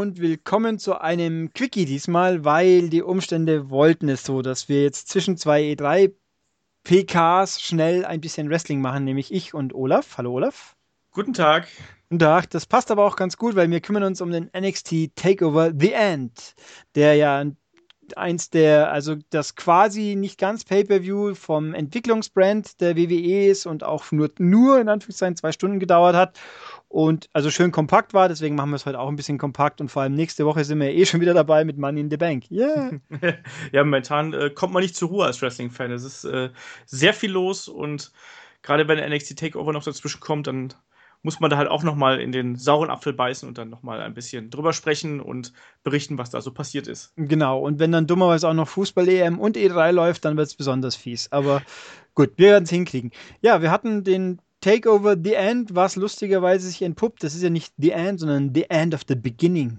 Und willkommen zu einem Quickie diesmal, weil die Umstände wollten es so, dass wir jetzt zwischen zwei E3 PKs schnell ein bisschen Wrestling machen, nämlich ich und Olaf. Hallo Olaf. Guten Tag. Guten Tag. Das passt aber auch ganz gut, weil wir kümmern uns um den NXT Takeover The End, der ja eins der, also das quasi nicht ganz Pay-per-View vom Entwicklungsbrand der WWE ist und auch nur, nur in Anführungszeichen zwei Stunden gedauert hat und also schön kompakt war, deswegen machen wir es heute auch ein bisschen kompakt und vor allem nächste Woche sind wir eh schon wieder dabei mit Money in the Bank. Yeah. ja, momentan äh, kommt man nicht zur Ruhe als Wrestling-Fan. Es ist äh, sehr viel los und gerade wenn NXT Takeover noch dazwischen kommt, dann muss man da halt auch nochmal in den sauren Apfel beißen und dann nochmal ein bisschen drüber sprechen und berichten, was da so passiert ist. Genau, und wenn dann dummerweise auch noch Fußball-EM und E3 läuft, dann wird es besonders fies. Aber gut, wir werden es hinkriegen. Ja, wir hatten den Takeover The End, was lustigerweise sich entpuppt. Das ist ja nicht The End, sondern The End of the Beginning.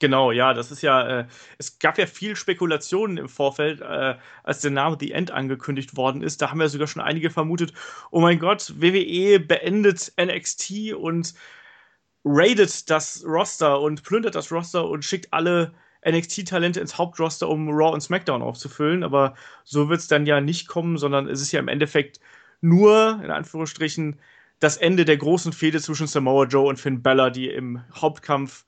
Genau, ja, das ist ja, äh, es gab ja viel Spekulationen im Vorfeld, äh, als der Name The End angekündigt worden ist. Da haben ja sogar schon einige vermutet, oh mein Gott, WWE beendet NXT und raidet das Roster und plündert das Roster und schickt alle NXT-Talente ins Hauptroster, um Raw und SmackDown aufzufüllen. Aber so wird es dann ja nicht kommen, sondern es ist ja im Endeffekt nur, in Anführungsstrichen, das Ende der großen Fehde zwischen Samoa Joe und Finn Bella, die im Hauptkampf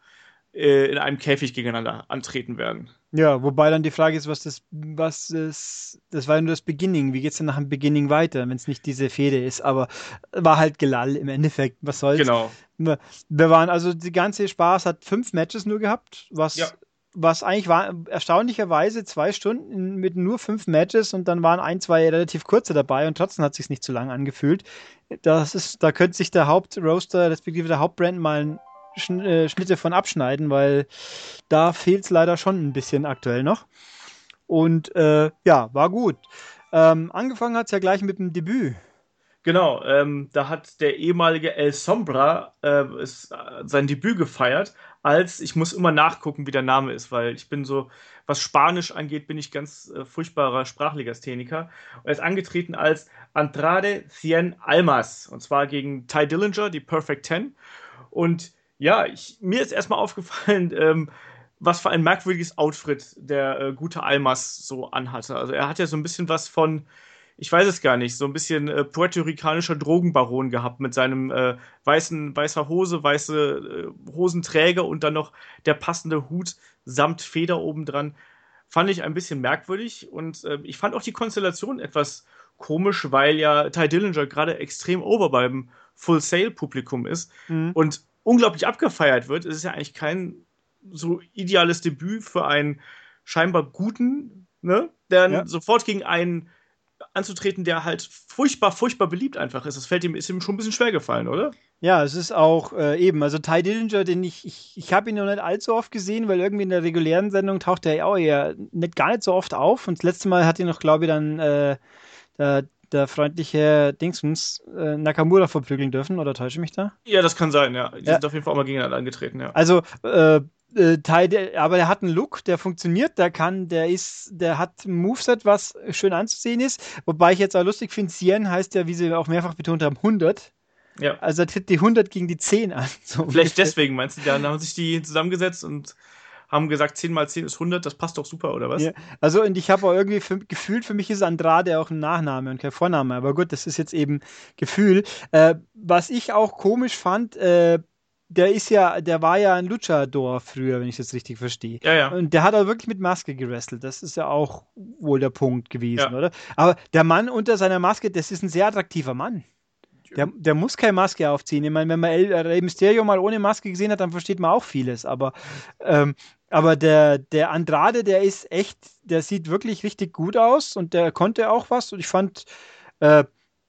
in einem Käfig gegeneinander antreten werden. Ja, wobei dann die Frage ist, was das, was ist, das war ja nur das Beginning. Wie geht es denn nach dem Beginning weiter, wenn es nicht diese Fehde ist? Aber war halt Gelall im Endeffekt. Was soll's? Genau. Wir waren, also die ganze Spaß hat fünf Matches nur gehabt, was ja was eigentlich war, erstaunlicherweise zwei Stunden mit nur fünf Matches und dann waren ein, zwei relativ kurze dabei und trotzdem hat es sich nicht zu lang angefühlt. Das ist, da könnte sich der Hauptroaster, respektive der Hauptbrand mal Schn äh, Schnitte von abschneiden, weil da fehlt es leider schon ein bisschen aktuell noch. Und äh, ja, war gut. Ähm, angefangen hat es ja gleich mit dem Debüt. Genau, ähm, da hat der ehemalige El Sombra äh, ist, sein Debüt gefeiert, als ich muss immer nachgucken, wie der Name ist, weil ich bin so, was Spanisch angeht, bin ich ganz äh, furchtbarer Sprachlegastheniker. Und er ist angetreten als Andrade Cien Almas und zwar gegen Ty Dillinger, die Perfect Ten. Und ja, ich, mir ist erstmal aufgefallen, ähm, was für ein merkwürdiges Outfit der äh, gute Almas so anhatte. Also er hat ja so ein bisschen was von ich weiß es gar nicht, so ein bisschen äh, puerto-ricanischer Drogenbaron gehabt mit seinem äh, weißen, weißer Hose, weiße äh, Hosenträger und dann noch der passende Hut samt Feder obendran. Fand ich ein bisschen merkwürdig und äh, ich fand auch die Konstellation etwas komisch, weil ja Ty Dillinger gerade extrem ober beim Full Sail Publikum ist mhm. und unglaublich abgefeiert wird. Es ist ja eigentlich kein so ideales Debüt für einen scheinbar guten, ne, der ja. sofort gegen einen anzutreten, der halt furchtbar, furchtbar beliebt einfach ist. Das fällt ihm, ist ihm schon ein bisschen schwer gefallen, oder? Ja, es ist auch äh, eben, also Ty Dillinger, den ich, ich, ich habe ihn noch nicht allzu oft gesehen, weil irgendwie in der regulären Sendung taucht er ja auch eher nicht, gar nicht so oft auf. Und das letzte Mal hat ihn noch, glaube ich, dann äh, der, der freundliche Dingsens äh, Nakamura verprügeln dürfen, oder täusche ich mich da? Ja, das kann sein, ja. Die ja. sind auf jeden Fall auch mal gegeneinander angetreten, ja. Also, äh, äh, Teil, aber der hat einen Look, der funktioniert, der kann, der ist, der hat ein Moveset, was schön anzusehen ist. Wobei ich jetzt auch lustig finde, Cien heißt ja, wie sie auch mehrfach betont haben, 100. Ja. Also er tritt die 100 gegen die 10 an. So Vielleicht deswegen meinst du, dann haben sich die zusammengesetzt und haben gesagt, 10 mal 10 ist 100, das passt doch super, oder was? Ja. Also, und ich habe auch irgendwie für, gefühlt, für mich ist Andrade auch ein Nachname und kein Vorname. Aber gut, das ist jetzt eben Gefühl. Äh, was ich auch komisch fand, äh, der ist ja, der war ja ein Luchador früher, wenn ich das richtig verstehe. Ja, ja. Und der hat auch wirklich mit Maske gewrestelt. Das ist ja auch wohl der Punkt gewesen, ja. oder? Aber der Mann unter seiner Maske, das ist ein sehr attraktiver Mann. Der, der muss keine Maske aufziehen. Ich meine, wenn man El Rey Mysterio mal ohne Maske gesehen hat, dann versteht man auch vieles. Aber, ähm, aber der, der Andrade, der ist echt, der sieht wirklich richtig gut aus und der konnte auch was. Und ich fand, äh,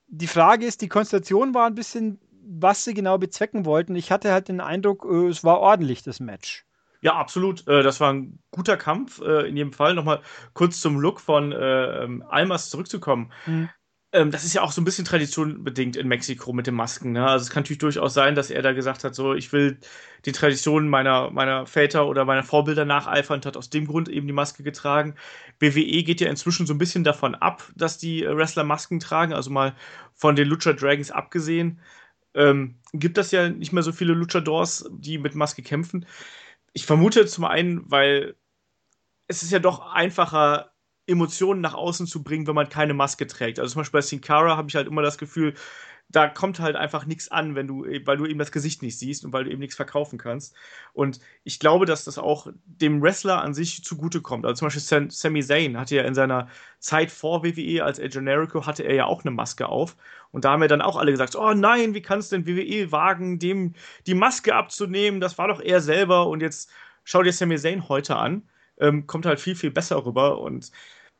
die Frage ist, die Konstellation war ein bisschen was sie genau bezwecken wollten. Ich hatte halt den Eindruck, äh, es war ordentlich, das Match. Ja, absolut. Äh, das war ein guter Kampf. Äh, in jedem Fall nochmal kurz zum Look von ähm, Almas zurückzukommen. Mhm. Das ist ja auch so ein bisschen traditionbedingt in Mexiko mit den Masken. Ne? Also es kann natürlich durchaus sein, dass er da gesagt hat, so ich will die Traditionen meiner, meiner Väter oder meiner Vorbilder nacheifern und hat aus dem Grund eben die Maske getragen. BWE geht ja inzwischen so ein bisschen davon ab, dass die Wrestler Masken tragen, also mal von den Lucha Dragons abgesehen ähm, gibt das ja nicht mehr so viele Luchadors, die mit Maske kämpfen. ich vermute zum einen, weil es ist ja doch einfacher, Emotionen nach außen zu bringen, wenn man keine Maske trägt. Also zum Beispiel bei Sin Cara habe ich halt immer das Gefühl, da kommt halt einfach nichts an, wenn du, weil du eben das Gesicht nicht siehst und weil du eben nichts verkaufen kannst. Und ich glaube, dass das auch dem Wrestler an sich zugutekommt. Also zum Beispiel Sam, Sami Zayn hatte ja in seiner Zeit vor WWE als El Generico hatte er ja auch eine Maske auf. Und da haben ja dann auch alle gesagt, oh nein, wie kannst denn WWE wagen, dem die Maske abzunehmen? Das war doch er selber. Und jetzt schau dir Sami Zayn heute an. Ähm, kommt halt viel, viel besser rüber. Und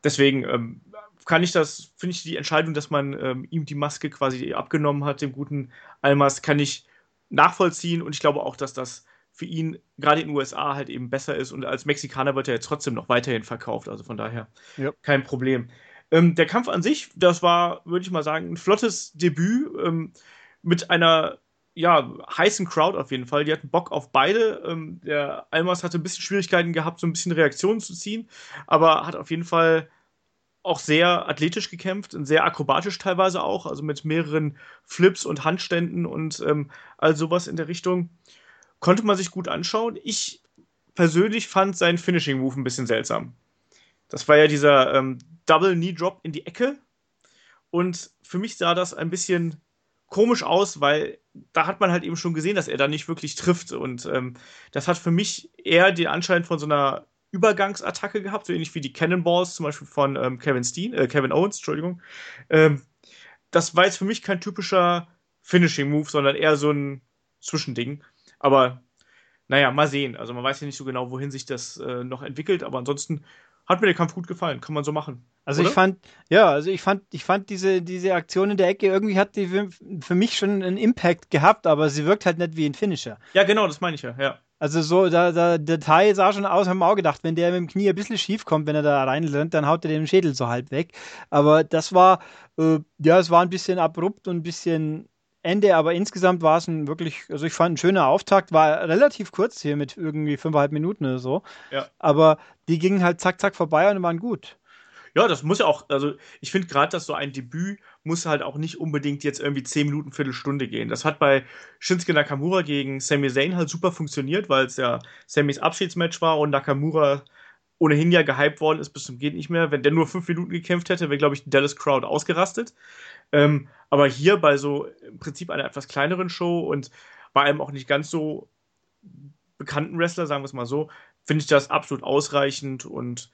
deswegen ähm, kann ich das, finde ich die Entscheidung, dass man ähm, ihm die Maske quasi abgenommen hat, dem guten Almas, kann ich nachvollziehen und ich glaube auch, dass das für ihn gerade in den USA halt eben besser ist und als Mexikaner wird er jetzt trotzdem noch weiterhin verkauft, also von daher ja. kein Problem. Ähm, der Kampf an sich, das war, würde ich mal sagen, ein flottes Debüt ähm, mit einer ja, heißen Crowd auf jeden Fall. Die hatten Bock auf beide. Ähm, der Almas hatte ein bisschen Schwierigkeiten gehabt, so ein bisschen Reaktionen zu ziehen, aber hat auf jeden Fall auch sehr athletisch gekämpft und sehr akrobatisch teilweise auch, also mit mehreren Flips und Handständen und ähm, all sowas in der Richtung. Konnte man sich gut anschauen. Ich persönlich fand seinen Finishing Move ein bisschen seltsam. Das war ja dieser ähm, Double Knee Drop in die Ecke. Und für mich sah das ein bisschen komisch aus, weil da hat man halt eben schon gesehen, dass er da nicht wirklich trifft. Und ähm, das hat für mich eher den Anschein von so einer Übergangsattacke gehabt, so ähnlich wie die Cannonballs zum Beispiel von ähm, Kevin Steen, äh, Kevin Owens, Entschuldigung. Ähm, das war jetzt für mich kein typischer Finishing-Move, sondern eher so ein Zwischending. Aber naja, mal sehen. Also man weiß ja nicht so genau, wohin sich das äh, noch entwickelt, aber ansonsten hat mir der Kampf gut gefallen, kann man so machen. Also oder? ich fand, ja, also ich fand, ich fand diese, diese Aktion in der Ecke, irgendwie hat die für, für mich schon einen Impact gehabt, aber sie wirkt halt nicht wie ein Finisher. Ja, genau, das meine ich ja, ja. Also so, da, da, der Teil sah schon aus, haben wir auch gedacht, wenn der mit dem Knie ein bisschen schief kommt, wenn er da reinrennt, dann haut er den Schädel so halb weg. Aber das war, äh, ja, es war ein bisschen abrupt und ein bisschen Ende, aber insgesamt war es ein wirklich, also ich fand ein schöner Auftakt, war relativ kurz hier mit irgendwie fünfeinhalb Minuten oder so. Ja. Aber die gingen halt zack, zack vorbei und waren gut. Ja, das muss ja auch, also ich finde gerade, dass so ein Debüt muss halt auch nicht unbedingt jetzt irgendwie 10 Minuten, Viertelstunde gehen. Das hat bei Shinsuke Nakamura gegen Sami Zayn halt super funktioniert, weil es ja Samis Abschiedsmatch war und Nakamura ohnehin ja gehypt worden ist bis zum geht nicht mehr. Wenn der nur 5 Minuten gekämpft hätte, wäre, glaube ich, die Dallas Crowd ausgerastet. Ähm, aber hier bei so im Prinzip einer etwas kleineren Show und bei einem auch nicht ganz so bekannten Wrestler, sagen wir es mal so, finde ich das absolut ausreichend und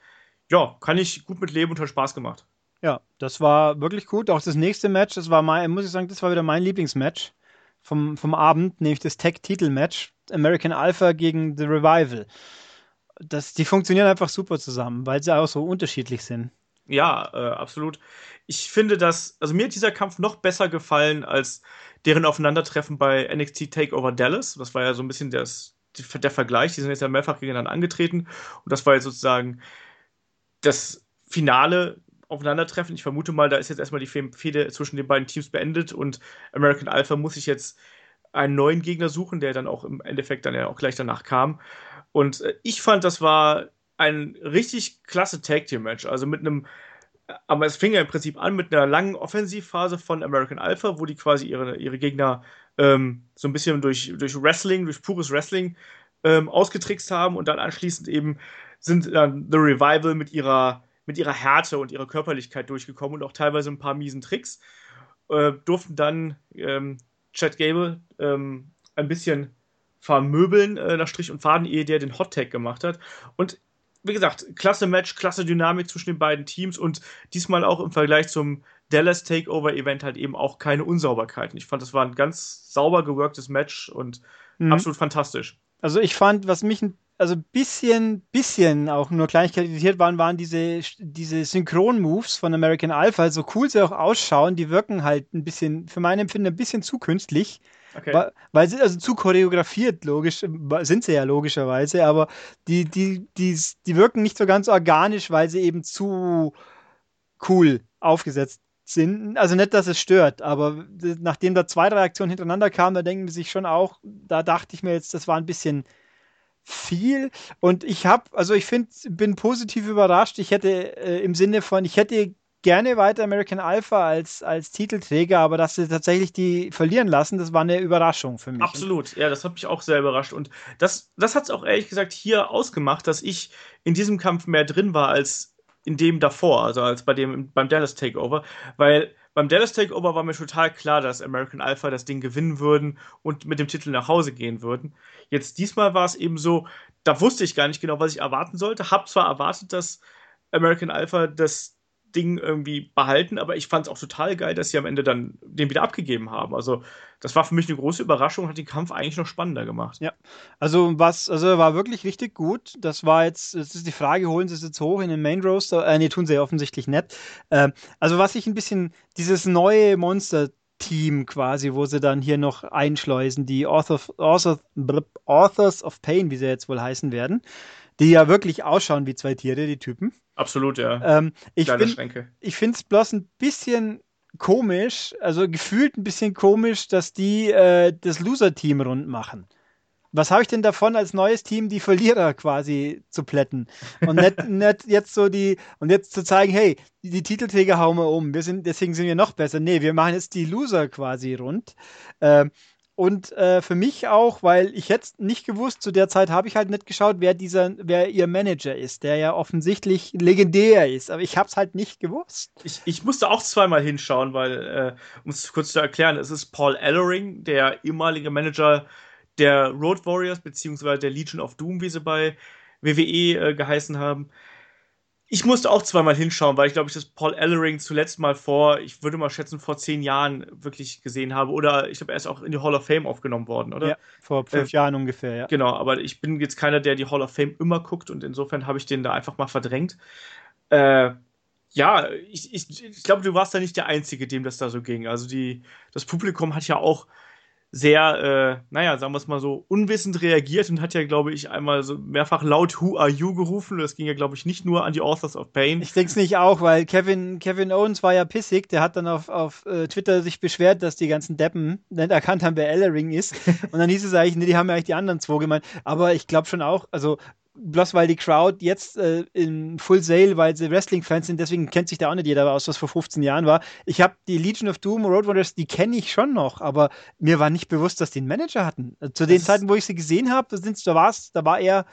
ja, kann ich gut mit leben und hat Spaß gemacht. Ja, das war wirklich gut. Auch das nächste Match, das war mein, muss ich sagen, das war wieder mein Lieblingsmatch vom, vom Abend, nämlich das Tag-Titel-Match. American Alpha gegen The Revival. Das, die funktionieren einfach super zusammen, weil sie auch so unterschiedlich sind. Ja, äh, absolut. Ich finde, dass, also mir hat dieser Kampf noch besser gefallen als deren Aufeinandertreffen bei NXT Takeover Dallas. Das war ja so ein bisschen das, der Vergleich. Die sind jetzt ja mehrfach gegeneinander angetreten. Und das war jetzt sozusagen das Finale Aufeinandertreffen. Ich vermute mal, da ist jetzt erstmal die Fehde zwischen den beiden Teams beendet und American Alpha muss sich jetzt einen neuen Gegner suchen, der dann auch im Endeffekt dann ja auch gleich danach kam. Und äh, ich fand, das war ein richtig klasse Tag Team Match. Also mit einem, aber es fing ja im Prinzip an mit einer langen Offensivphase von American Alpha, wo die quasi ihre, ihre Gegner ähm, so ein bisschen durch, durch Wrestling, durch pures Wrestling ähm, ausgetrickst haben und dann anschließend eben sind dann The Revival mit ihrer, mit ihrer Härte und ihrer Körperlichkeit durchgekommen und auch teilweise ein paar miesen Tricks. Äh, durften dann ähm, Chad Gable ähm, ein bisschen vermöbeln äh, nach Strich und Faden, ehe der den Hot Tag gemacht hat. Und wie gesagt, klasse Match, klasse Dynamik zwischen den beiden Teams und diesmal auch im Vergleich zum Dallas Takeover Event halt eben auch keine Unsauberkeiten. Ich fand, das war ein ganz sauber geworktes Match und mhm. absolut fantastisch. Also ich fand, was mich ein also bisschen, bisschen auch nur Kleinigkeit irritiert waren, waren diese, diese Synchron-Moves von American Alpha, so cool sie auch ausschauen, die wirken halt ein bisschen, für mein Empfinden, ein bisschen zu künstlich. Okay. Weil, weil sie also zu choreografiert, logisch, sind sie ja logischerweise, aber die, die, die, die wirken nicht so ganz organisch, weil sie eben zu cool aufgesetzt sind. Also nicht, dass es stört, aber nachdem da zwei Reaktionen hintereinander kamen, da denken sie sich schon auch, da dachte ich mir jetzt, das war ein bisschen viel und ich habe, also ich finde, bin positiv überrascht. Ich hätte äh, im Sinne von, ich hätte gerne weiter American Alpha als, als Titelträger, aber dass sie tatsächlich die verlieren lassen, das war eine Überraschung für mich. Absolut, ja, das hat mich auch sehr überrascht. Und das, das hat es auch ehrlich gesagt hier ausgemacht, dass ich in diesem Kampf mehr drin war als in dem davor, also als bei dem beim Dallas Takeover, weil beim Dallas Takeover war mir total klar, dass American Alpha das Ding gewinnen würden und mit dem Titel nach Hause gehen würden. Jetzt diesmal war es eben so, da wusste ich gar nicht genau, was ich erwarten sollte. Hab zwar erwartet, dass American Alpha das Ding irgendwie behalten, aber ich fand es auch total geil, dass sie am Ende dann den wieder abgegeben haben. Also, das war für mich eine große Überraschung und hat den Kampf eigentlich noch spannender gemacht. Ja, also was, also war wirklich richtig gut. Das war jetzt, das ist die Frage, holen sie es jetzt hoch in den Main Roaster? Äh, nee, tun sie ja offensichtlich nicht. Äh, also, was ich ein bisschen, dieses neue Monster Team quasi, wo sie dann hier noch einschleusen, die Author, Author, Authors of Pain, wie sie jetzt wohl heißen werden, die ja wirklich ausschauen wie zwei Tiere, die Typen. Absolut, ja. Ähm, ich finde es bloß ein bisschen komisch, also gefühlt ein bisschen komisch, dass die äh, das Loser-Team rund machen. Was habe ich denn davon, als neues Team die Verlierer quasi zu plätten? Und nicht, nicht jetzt so die, und jetzt zu zeigen, hey, die, die, Titelträger hauen wir um, wir sind, deswegen sind wir noch besser. Nee, wir machen jetzt die Loser quasi rund. Ähm, und äh, für mich auch, weil ich jetzt nicht gewusst, zu der Zeit habe ich halt nicht geschaut, wer dieser, wer ihr Manager ist, der ja offensichtlich legendär ist. Aber ich habe es halt nicht gewusst. Ich, ich musste auch zweimal hinschauen, weil, äh, um es kurz zu erklären, es ist Paul Ellering, der ehemalige Manager der Road Warriors, beziehungsweise der Legion of Doom, wie sie bei WWE äh, geheißen haben ich musste auch zweimal hinschauen, weil ich glaube, ich das Paul Ellering zuletzt mal vor, ich würde mal schätzen, vor zehn Jahren wirklich gesehen habe. Oder ich glaube, er ist auch in die Hall of Fame aufgenommen worden, oder? Ja, vor fünf äh, Jahren ungefähr, ja. Genau, aber ich bin jetzt keiner, der die Hall of Fame immer guckt und insofern habe ich den da einfach mal verdrängt. Äh, ja, ich, ich, ich glaube, du warst da nicht der Einzige, dem das da so ging. Also die, das Publikum hat ja auch sehr, äh, naja, sagen wir es mal so, unwissend reagiert und hat ja, glaube ich, einmal so mehrfach laut Who are you gerufen. Das ging ja, glaube ich, nicht nur an die Authors of Pain. Ich denke es nicht auch, weil Kevin, Kevin Owens war ja pissig. Der hat dann auf, auf äh, Twitter sich beschwert, dass die ganzen Deppen nicht erkannt haben, wer Ellering ist. und dann hieß es eigentlich, nee, die haben ja eigentlich die anderen zwei gemeint. Aber ich glaube schon auch, also bloß weil die Crowd jetzt äh, in Full Sale, weil sie Wrestling-Fans sind, deswegen kennt sich da auch nicht jeder aus, was vor 15 Jahren war. Ich habe die Legion of Doom, Road Warriors, die kenne ich schon noch, aber mir war nicht bewusst, dass die einen Manager hatten. Zu den Zeiten, wo ich sie gesehen habe, da, war's, da war er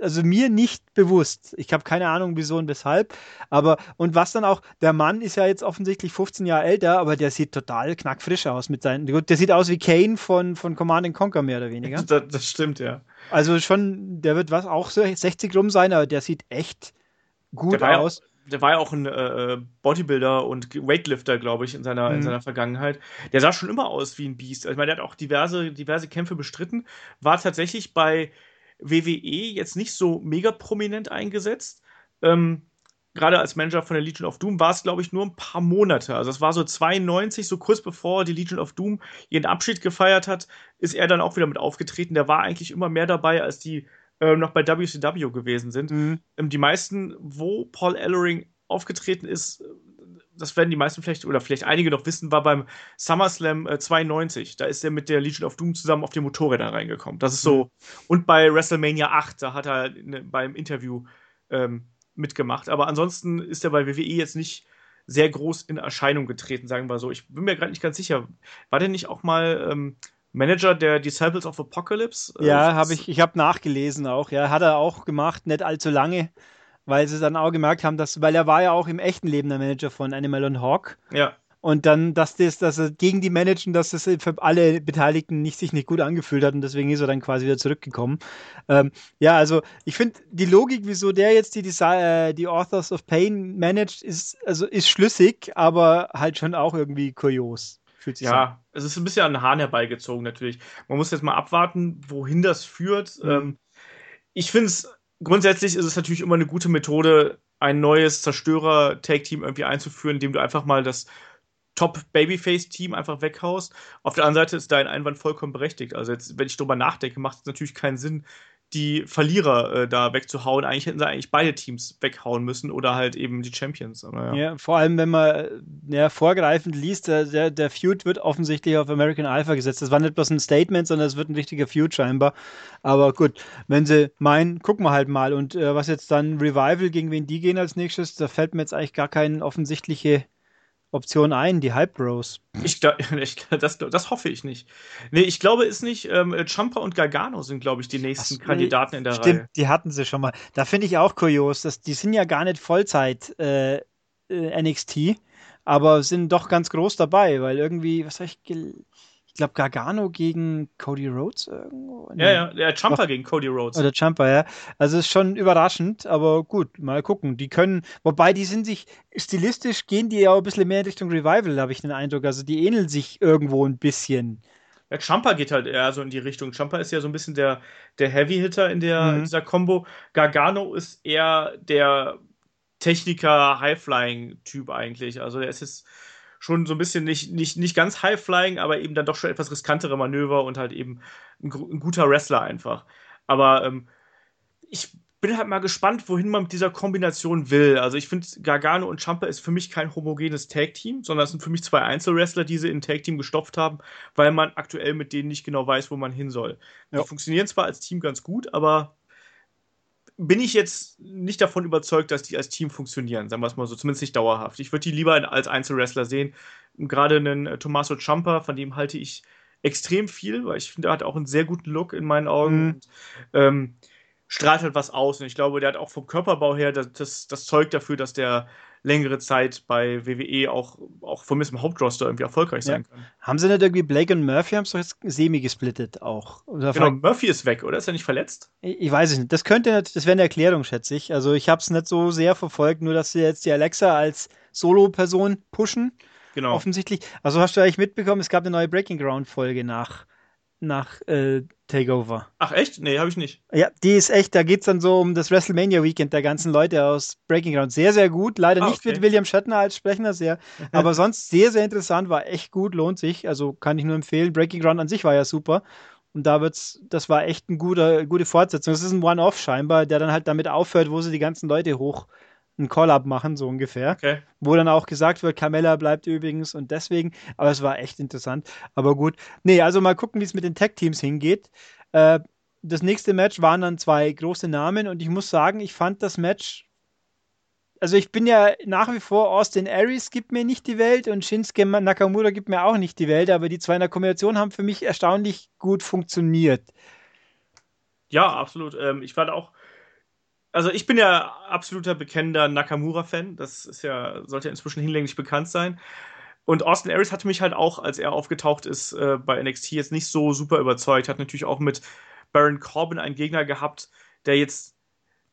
also mir nicht bewusst. Ich habe keine Ahnung, wieso und weshalb. Aber, und was dann auch, der Mann ist ja jetzt offensichtlich 15 Jahre älter, aber der sieht total knackfrisch aus mit seinen, der sieht aus wie Kane von, von Command Conquer mehr oder weniger. Das, das stimmt, ja. Also schon, der wird was auch so 60 rum sein, aber der sieht echt gut der aus. Ja, der war ja auch ein äh, Bodybuilder und Weightlifter, glaube ich, in seiner, mhm. in seiner Vergangenheit. Der sah schon immer aus wie ein Biest. Also, ich meine, der hat auch diverse, diverse Kämpfe bestritten, war tatsächlich bei WWE jetzt nicht so mega prominent eingesetzt. Ähm, gerade als Manager von der Legion of Doom war es, glaube ich, nur ein paar Monate. Also es war so 92, so kurz bevor die Legion of Doom ihren Abschied gefeiert hat, ist er dann auch wieder mit aufgetreten. Der war eigentlich immer mehr dabei, als die äh, noch bei WCW gewesen sind. Mhm. Ähm, die meisten, wo Paul Ellering aufgetreten ist, das werden die meisten vielleicht oder vielleicht einige noch wissen, war beim SummerSlam äh, 92. Da ist er mit der Legion of Doom zusammen auf die Motorräder reingekommen. Das ist so. Mhm. Und bei WrestleMania 8, da hat er ne, beim Interview ähm, mitgemacht. Aber ansonsten ist er bei WWE jetzt nicht sehr groß in Erscheinung getreten, sagen wir so. Ich bin mir gerade nicht ganz sicher. War der nicht auch mal ähm, Manager der Disciples of Apocalypse? Ja, habe ich, ich habe nachgelesen auch. Ja, hat er auch gemacht, nicht allzu lange, weil sie dann auch gemerkt haben, dass, weil er war ja auch im echten Leben der Manager von Animal und Hawk. Ja. Und dann, dass das, dass er gegen die managen, dass es für alle Beteiligten nicht, sich nicht gut angefühlt hat und deswegen ist er dann quasi wieder zurückgekommen. Ähm, ja, also ich finde die Logik, wieso der jetzt die, Desi die Authors of Pain managt, ist, also ist schlüssig, aber halt schon auch irgendwie kurios. Fühlt sich ja, an. es ist ein bisschen an den Haaren herbeigezogen natürlich. Man muss jetzt mal abwarten, wohin das führt. Mhm. Ähm, ich finde es, grundsätzlich ist es natürlich immer eine gute Methode, ein neues Zerstörer-Take-Team irgendwie einzuführen, indem du einfach mal das Top-Babyface-Team einfach weghaust. Auf der anderen Seite ist dein Einwand vollkommen berechtigt. Also jetzt, wenn ich drüber nachdenke, macht es natürlich keinen Sinn, die Verlierer äh, da wegzuhauen. Eigentlich hätten sie eigentlich beide Teams weghauen müssen oder halt eben die Champions. Ja. ja. vor allem, wenn man ja, vorgreifend liest, der, der Feud wird offensichtlich auf American Alpha gesetzt. Das war nicht bloß ein Statement, sondern es wird ein richtiger Feud scheinbar. Aber gut, wenn sie meinen, gucken wir halt mal. Und äh, was jetzt dann Revival, gegen wen die gehen als nächstes, da fällt mir jetzt eigentlich gar keine offensichtliche Option ein, die Hype Bros. Ich, ich, das, das hoffe ich nicht. Nee, ich glaube es nicht. Ähm, Champa und Gargano sind, glaube ich, die nächsten Ach, Kandidaten in der stimmt, Reihe. Stimmt, die hatten sie schon mal. Da finde ich auch kurios, dass die sind ja gar nicht Vollzeit äh, äh NXT, aber sind doch ganz groß dabei, weil irgendwie, was habe ich glaube, Gargano gegen Cody Rhodes irgendwo. Ja, ja, der Jumper gegen Cody Rhodes. Oder Jumper, ja. Also ist schon überraschend, aber gut, mal gucken. Die können, wobei die sind sich, stilistisch gehen die ja auch ein bisschen mehr in Richtung Revival, habe ich den Eindruck. Also die ähneln sich irgendwo ein bisschen. Ja, Champa geht halt eher so in die Richtung. Champa ist ja so ein bisschen der, der Heavy-Hitter in, der, mhm. in dieser Combo. Gargano ist eher der Techniker, High-Flying-Typ eigentlich. Also der ist jetzt schon so ein bisschen nicht, nicht, nicht ganz High-Flying, aber eben dann doch schon etwas riskantere Manöver und halt eben ein, ein guter Wrestler einfach. Aber ähm, ich bin halt mal gespannt, wohin man mit dieser Kombination will. Also ich finde, Gargano und Champa ist für mich kein homogenes Tag-Team, sondern es sind für mich zwei Einzelwrestler, die sie in Tag-Team gestopft haben, weil man aktuell mit denen nicht genau weiß, wo man hin soll. Ja. Die funktionieren zwar als Team ganz gut, aber bin ich jetzt nicht davon überzeugt, dass die als Team funktionieren, sagen wir es mal so, zumindest nicht dauerhaft. Ich würde die lieber als Einzelwrestler sehen. Gerade einen äh, Tommaso Ciampa, von dem halte ich extrem viel, weil ich finde, er hat auch einen sehr guten Look in meinen Augen. Mhm. Und, ähm, strahlt halt was aus. Und ich glaube, der hat auch vom Körperbau her das, das, das Zeug dafür, dass der längere Zeit bei WWE auch, auch von mir im Hauptroster irgendwie erfolgreich sein ja. kann. Haben sie nicht irgendwie Blake und Murphy haben es doch jetzt semi gesplittet auch? Oder genau, Murphy ist weg, oder? Ist er nicht verletzt? Ich, ich weiß es nicht. Das könnte nicht, das wäre eine Erklärung, schätze ich. Also ich habe es nicht so sehr verfolgt, nur dass sie jetzt die Alexa als Solo-Person pushen. Genau. Offensichtlich. Also hast du eigentlich mitbekommen, es gab eine neue Breaking Ground-Folge nach nach äh, Takeover. Ach echt? Nee, habe ich nicht. Ja, die ist echt, da geht es dann so um das WrestleMania Weekend der ganzen Leute aus Breaking Ground. Sehr, sehr gut. Leider ah, nicht okay. mit William Shatner als Sprechender, sehr, aber sonst sehr, sehr interessant, war echt gut, lohnt sich. Also kann ich nur empfehlen. Breaking Ground an sich war ja super. Und da wird's, das war echt eine gute, gute Fortsetzung. Das ist ein One-Off scheinbar, der dann halt damit aufhört, wo sie die ganzen Leute hoch ein Call-up machen, so ungefähr. Okay. Wo dann auch gesagt wird, Carmella bleibt übrigens und deswegen, aber es war echt interessant. Aber gut. Nee, also mal gucken, wie es mit den Tech-Teams hingeht. Äh, das nächste Match waren dann zwei große Namen und ich muss sagen, ich fand das Match. Also ich bin ja nach wie vor Austin Aries gibt mir nicht die Welt und Shinsuke Nakamura gibt mir auch nicht die Welt, aber die zwei in der Kombination haben für mich erstaunlich gut funktioniert. Ja, absolut. Ähm, ich fand auch, also ich bin ja absoluter bekennender Nakamura-Fan. Das ist ja, sollte ja inzwischen hinlänglich bekannt sein. Und Austin Aries hatte mich halt auch, als er aufgetaucht ist äh, bei NXT, jetzt nicht so super überzeugt. Hat natürlich auch mit Baron Corbin einen Gegner gehabt, der jetzt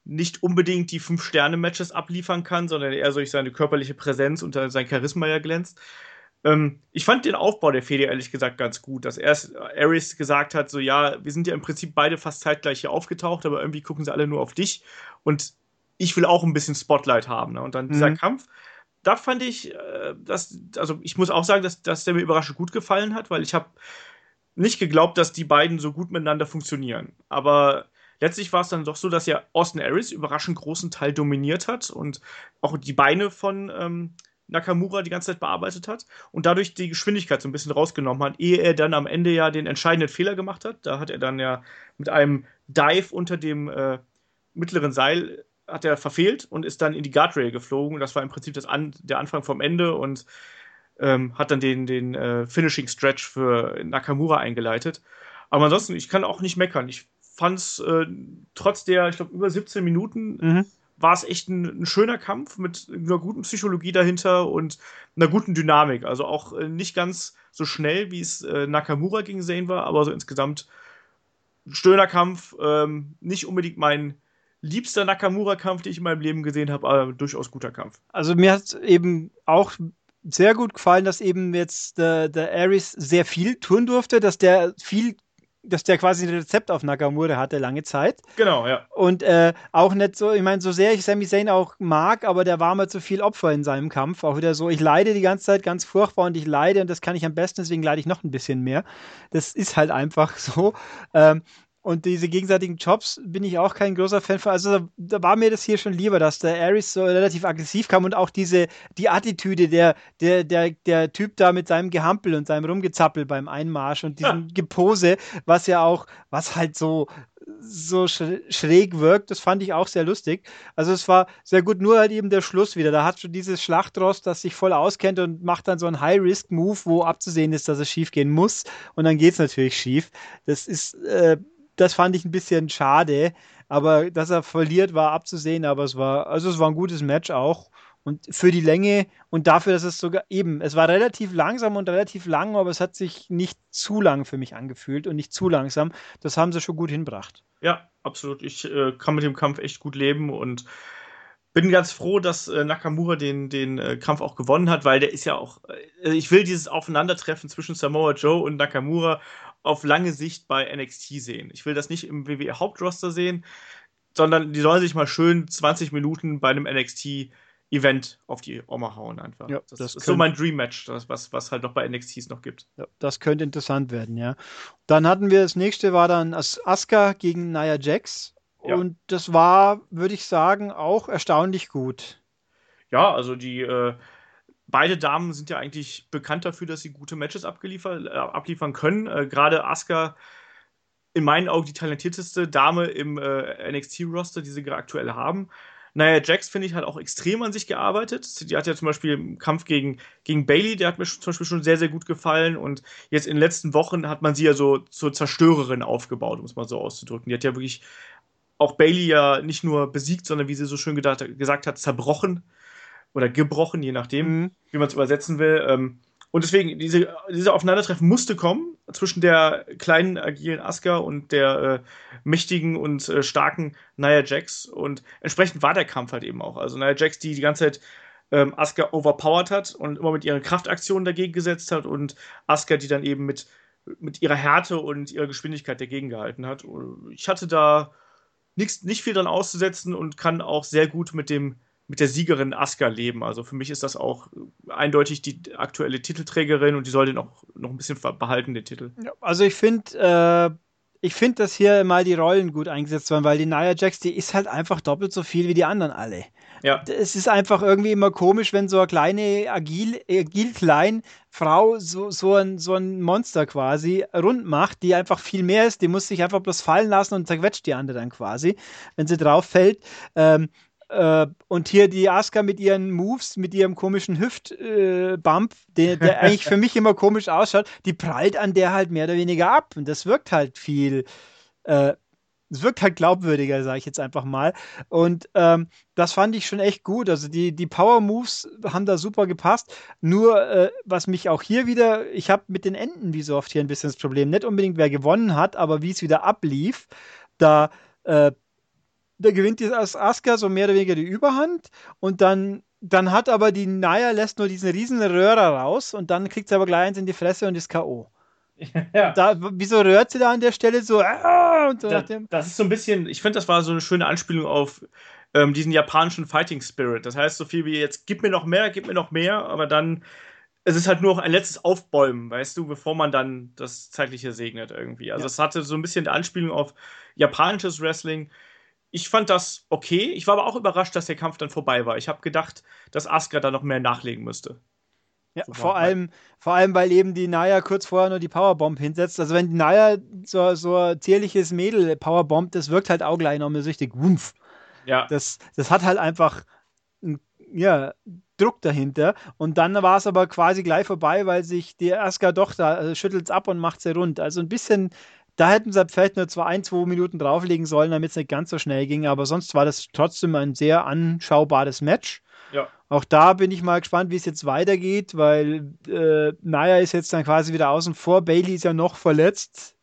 nicht unbedingt die Fünf-Sterne-Matches abliefern kann, sondern eher durch seine körperliche Präsenz und sein Charisma ja glänzt. Ähm, ich fand den Aufbau der Fehde ehrlich gesagt ganz gut, dass erst Ares gesagt hat, so ja, wir sind ja im Prinzip beide fast zeitgleich hier aufgetaucht, aber irgendwie gucken sie alle nur auf dich und ich will auch ein bisschen Spotlight haben. Ne? Und dann dieser mhm. Kampf, da fand ich, äh, dass, also ich muss auch sagen, dass, dass der mir überraschend gut gefallen hat, weil ich habe nicht geglaubt, dass die beiden so gut miteinander funktionieren. Aber letztlich war es dann doch so, dass ja Austin Aries überraschend großen Teil dominiert hat und auch die Beine von ähm, Nakamura die ganze Zeit bearbeitet hat und dadurch die Geschwindigkeit so ein bisschen rausgenommen hat, ehe er dann am Ende ja den entscheidenden Fehler gemacht hat. Da hat er dann ja mit einem Dive unter dem äh, mittleren Seil hat er verfehlt und ist dann in die Guardrail geflogen. Das war im Prinzip das An der Anfang vom Ende und ähm, hat dann den, den äh, Finishing Stretch für Nakamura eingeleitet. Aber ansonsten, ich kann auch nicht meckern. Ich fand es äh, trotz der, ich glaube, über 17 Minuten mhm war es echt ein, ein, schöner Kampf mit einer guten Psychologie dahinter und einer guten Dynamik. Also auch äh, nicht ganz so schnell, wie es äh, Nakamura gegen Zane war, aber so insgesamt ein schöner Kampf. Ähm, nicht unbedingt mein liebster Nakamura-Kampf, den ich in meinem Leben gesehen habe, aber durchaus guter Kampf. Also mir hat eben auch sehr gut gefallen, dass eben jetzt der, der Ares sehr viel tun durfte, dass der viel dass der quasi ein Rezept auf Nakamura hatte lange Zeit. Genau, ja. Und äh, auch nicht so, ich meine, so sehr ich Sami Zayn auch mag, aber der war mal zu viel Opfer in seinem Kampf. Auch wieder so, ich leide die ganze Zeit ganz furchtbar und ich leide und das kann ich am besten, deswegen leide ich noch ein bisschen mehr. Das ist halt einfach so. Ähm, und diese gegenseitigen Jobs bin ich auch kein großer Fan von. Also da, da war mir das hier schon lieber, dass der Aris so relativ aggressiv kam und auch diese, die Attitüde, der, der, der, der Typ da mit seinem Gehampel und seinem Rumgezappel beim Einmarsch und diesem ja. Gepose, was ja auch, was halt so, so schräg wirkt, das fand ich auch sehr lustig. Also es war sehr gut, nur halt eben der Schluss wieder. Da hat schon dieses Schlachtross, das sich voll auskennt und macht dann so einen High-Risk-Move, wo abzusehen ist, dass es schief gehen muss. Und dann geht es natürlich schief. Das ist, äh, das fand ich ein bisschen schade. Aber dass er verliert, war abzusehen, aber es war, also es war ein gutes Match auch. Und für die Länge und dafür, dass es sogar eben, es war relativ langsam und relativ lang, aber es hat sich nicht zu lang für mich angefühlt und nicht zu langsam. Das haben sie schon gut hinbracht. Ja, absolut. Ich äh, kann mit dem Kampf echt gut leben und bin ganz froh, dass äh, Nakamura den, den äh, Kampf auch gewonnen hat, weil der ist ja auch, äh, ich will dieses Aufeinandertreffen zwischen Samoa Joe und Nakamura auf lange Sicht bei NXT sehen. Ich will das nicht im WWE Hauptroster sehen, sondern die sollen sich mal schön 20 Minuten bei einem NXT Event auf die Oma hauen einfach. Ja, das, das ist so mein Dream Match, das, was, was halt noch bei NXTs noch gibt. Ja, das könnte interessant werden, ja. Dann hatten wir das nächste war dann Asuka gegen Nia Jax ja. und das war, würde ich sagen, auch erstaunlich gut. Ja, also die äh, beide Damen sind ja eigentlich bekannt dafür, dass sie gute Matches äh, abliefern können. Äh, Gerade Asuka in meinen Augen die talentierteste Dame im äh, NXT-Roster, die sie aktuell haben. Naja, Jax finde ich hat auch extrem an sich gearbeitet. Die hat ja zum Beispiel im Kampf gegen, gegen Bailey, der hat mir zum Beispiel schon sehr, sehr gut gefallen. Und jetzt in den letzten Wochen hat man sie ja so zur Zerstörerin aufgebaut, um es mal so auszudrücken. Die hat ja wirklich auch Bailey ja nicht nur besiegt, sondern wie sie so schön gedacht, gesagt hat, zerbrochen oder gebrochen, je nachdem, mhm. wie man es übersetzen will. Ähm, und deswegen, diese, diese Aufeinandertreffen musste kommen zwischen der kleinen, agilen Asuka und der äh, mächtigen und äh, starken Nia Jax. Und entsprechend war der Kampf halt eben auch. Also Nia Jax, die die ganze Zeit ähm, Asuka overpowered hat und immer mit ihren Kraftaktionen dagegen gesetzt hat und Asuka, die dann eben mit, mit ihrer Härte und ihrer Geschwindigkeit dagegen gehalten hat. Ich hatte da nix, nicht viel dran auszusetzen und kann auch sehr gut mit dem mit der Siegerin Asuka leben. Also für mich ist das auch eindeutig die aktuelle Titelträgerin und die soll den auch noch ein bisschen behalten, den Titel. Ja, also ich finde, äh, ich finde, dass hier mal die Rollen gut eingesetzt werden, weil die Nia Jax, die ist halt einfach doppelt so viel wie die anderen alle. Ja. Es ist einfach irgendwie immer komisch, wenn so eine kleine, agil, agil klein Frau so, so, ein, so ein Monster quasi rund macht, die einfach viel mehr ist. Die muss sich einfach bloß fallen lassen und zerquetscht die andere dann quasi, wenn sie drauf fällt. Ähm, äh, und hier die Asuka mit ihren Moves, mit ihrem komischen Hüftbump, äh, der, der eigentlich für mich immer komisch ausschaut, die prallt an der halt mehr oder weniger ab. Und das wirkt halt viel, äh, es wirkt halt glaubwürdiger, sage ich jetzt einfach mal. Und ähm, das fand ich schon echt gut. Also die, die Power Moves haben da super gepasst. Nur, äh, was mich auch hier wieder, ich habe mit den Enden wie so oft hier ein bisschen das Problem. Nicht unbedingt, wer gewonnen hat, aber wie es wieder ablief. Da äh, da gewinnt die Asuka so mehr oder weniger die Überhand und dann, dann hat aber die Naya lässt nur diesen riesen Röhrer raus und dann kriegt sie aber gleich eins in die Fresse und ist K.O. Ja. Da, wieso rührt sie da an der Stelle so? Ah, so da, das ist so ein bisschen, ich finde, das war so eine schöne Anspielung auf ähm, diesen japanischen Fighting Spirit. Das heißt, so viel wie jetzt, gib mir noch mehr, gib mir noch mehr, aber dann, es ist halt nur noch ein letztes Aufbäumen, weißt du, bevor man dann das Zeitliche segnet irgendwie. Also, es hatte so ein bisschen die Anspielung auf japanisches Wrestling ich fand das okay. Ich war aber auch überrascht, dass der Kampf dann vorbei war. Ich habe gedacht, dass Asuka da noch mehr nachlegen müsste. Ja, so vor allem, vor allem, weil eben die Naya kurz vorher nur die Powerbomb hinsetzt. Also wenn die Naya so, so ein zierliches Mädel powerbombt, das wirkt halt auch gleich nochmal so richtig wumpf. Ja. Das, das hat halt einfach ja, Druck dahinter. Und dann war es aber quasi gleich vorbei, weil sich die Asuka doch da also schüttelt ab und macht sie rund. Also ein bisschen da hätten sie vielleicht nur zwei, ein, zwei Minuten drauflegen sollen, damit es nicht ganz so schnell ging. Aber sonst war das trotzdem ein sehr anschaubares Match. Ja. Auch da bin ich mal gespannt, wie es jetzt weitergeht, weil äh, Naya ist jetzt dann quasi wieder außen vor. Bailey ist ja noch verletzt.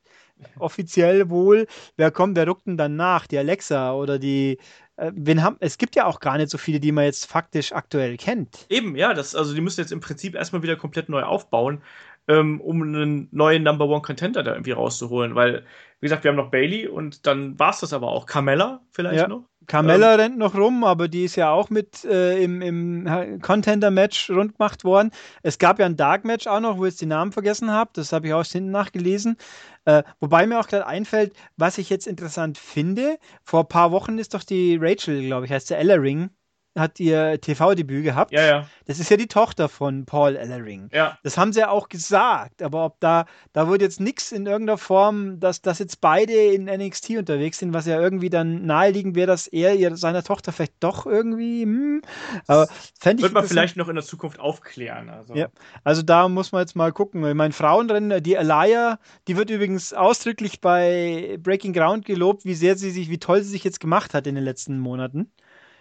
Offiziell wohl. Wer kommt, wer ruckt denn dann nach? Die Alexa oder die. Äh, wen haben, es gibt ja auch gar nicht so viele, die man jetzt faktisch aktuell kennt. Eben, ja, das, also die müssen jetzt im Prinzip erstmal wieder komplett neu aufbauen ähm, um einen neuen Number One Contender da irgendwie rauszuholen. Weil, wie gesagt, wir haben noch Bailey und dann war es das aber auch. Carmella vielleicht ja. noch. Carmella ähm, rennt noch rum, aber die ist ja auch mit äh, im, im Contender-Match rund gemacht worden. Es gab ja ein Dark-Match auch noch, wo ich jetzt die Namen vergessen habe. Das habe ich auch hinten nachgelesen. Äh, wobei mir auch gerade einfällt, was ich jetzt interessant finde. Vor ein paar Wochen ist doch die Rachel, glaube ich, heißt der Ella Ring, hat ihr TV-Debüt gehabt. Ja, ja. Das ist ja die Tochter von Paul Ellering. Ja. Das haben sie ja auch gesagt, aber ob da, da wurde jetzt nichts in irgendeiner Form, dass, dass jetzt beide in NXT unterwegs sind, was ja irgendwie dann naheliegend wäre, dass er ihr, seiner Tochter vielleicht doch irgendwie, hm, aber fände ich. Wird man vielleicht noch in der Zukunft aufklären. Also. Ja, also da muss man jetzt mal gucken. Ich meine, Frauenrennen, die Alaya, die wird übrigens ausdrücklich bei Breaking Ground gelobt, wie sehr sie sich, wie toll sie sich jetzt gemacht hat in den letzten Monaten.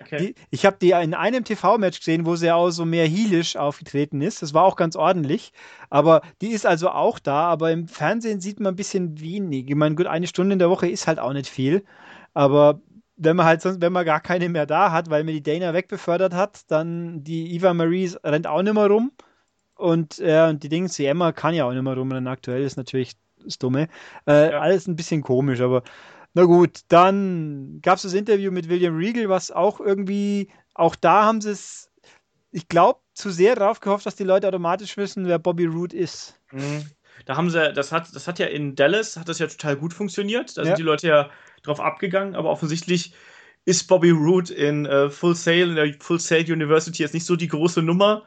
Okay. Die, ich habe die in einem TV-Match gesehen, wo sie auch so mehr heelisch aufgetreten ist. Das war auch ganz ordentlich. Aber die ist also auch da, aber im Fernsehen sieht man ein bisschen wenig. Ich meine, gut, eine Stunde in der Woche ist halt auch nicht viel. Aber wenn man halt sonst, wenn man gar keine mehr da hat, weil mir die Dana wegbefördert hat, dann die Eva Marie rennt auch nicht mehr rum. Und, äh, und die Dinge, die Emma kann ja auch nicht mehr rumrennen aktuell, ist natürlich das Dumme. Äh, ja. Alles ein bisschen komisch, aber na gut, dann gab es das Interview mit William Regal, was auch irgendwie, auch da haben sie es, ich glaube, zu sehr darauf gehofft, dass die Leute automatisch wissen, wer Bobby Roode ist. Mhm. Da haben sie, das hat, das hat ja in Dallas, hat das ja total gut funktioniert. Da ja. sind die Leute ja drauf abgegangen, aber offensichtlich ist Bobby Roode in uh, Full Sail, in der Full Sail University jetzt nicht so die große Nummer.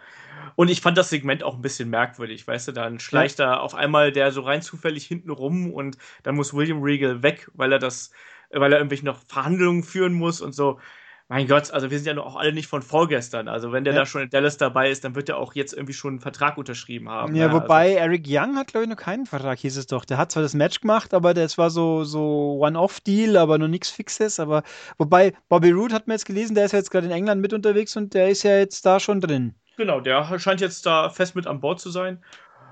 Und ich fand das Segment auch ein bisschen merkwürdig, weißt du, dann schleicht ja. da auf einmal der so rein zufällig hinten rum und dann muss William Regal weg, weil er das, weil er irgendwelche noch Verhandlungen führen muss und so. Mein Gott, also wir sind ja noch auch alle nicht von vorgestern. Also wenn der ja. da schon in Dallas dabei ist, dann wird er auch jetzt irgendwie schon einen Vertrag unterschrieben haben. Ja, ne? wobei also. Eric Young hat, glaube ich, noch keinen Vertrag, hieß es doch. Der hat zwar das Match gemacht, aber das war so, so One-Off-Deal, aber noch nichts Fixes. Aber wobei Bobby Roode hat mir jetzt gelesen, der ist ja jetzt gerade in England mit unterwegs und der ist ja jetzt da schon drin. Genau, der scheint jetzt da fest mit an Bord zu sein.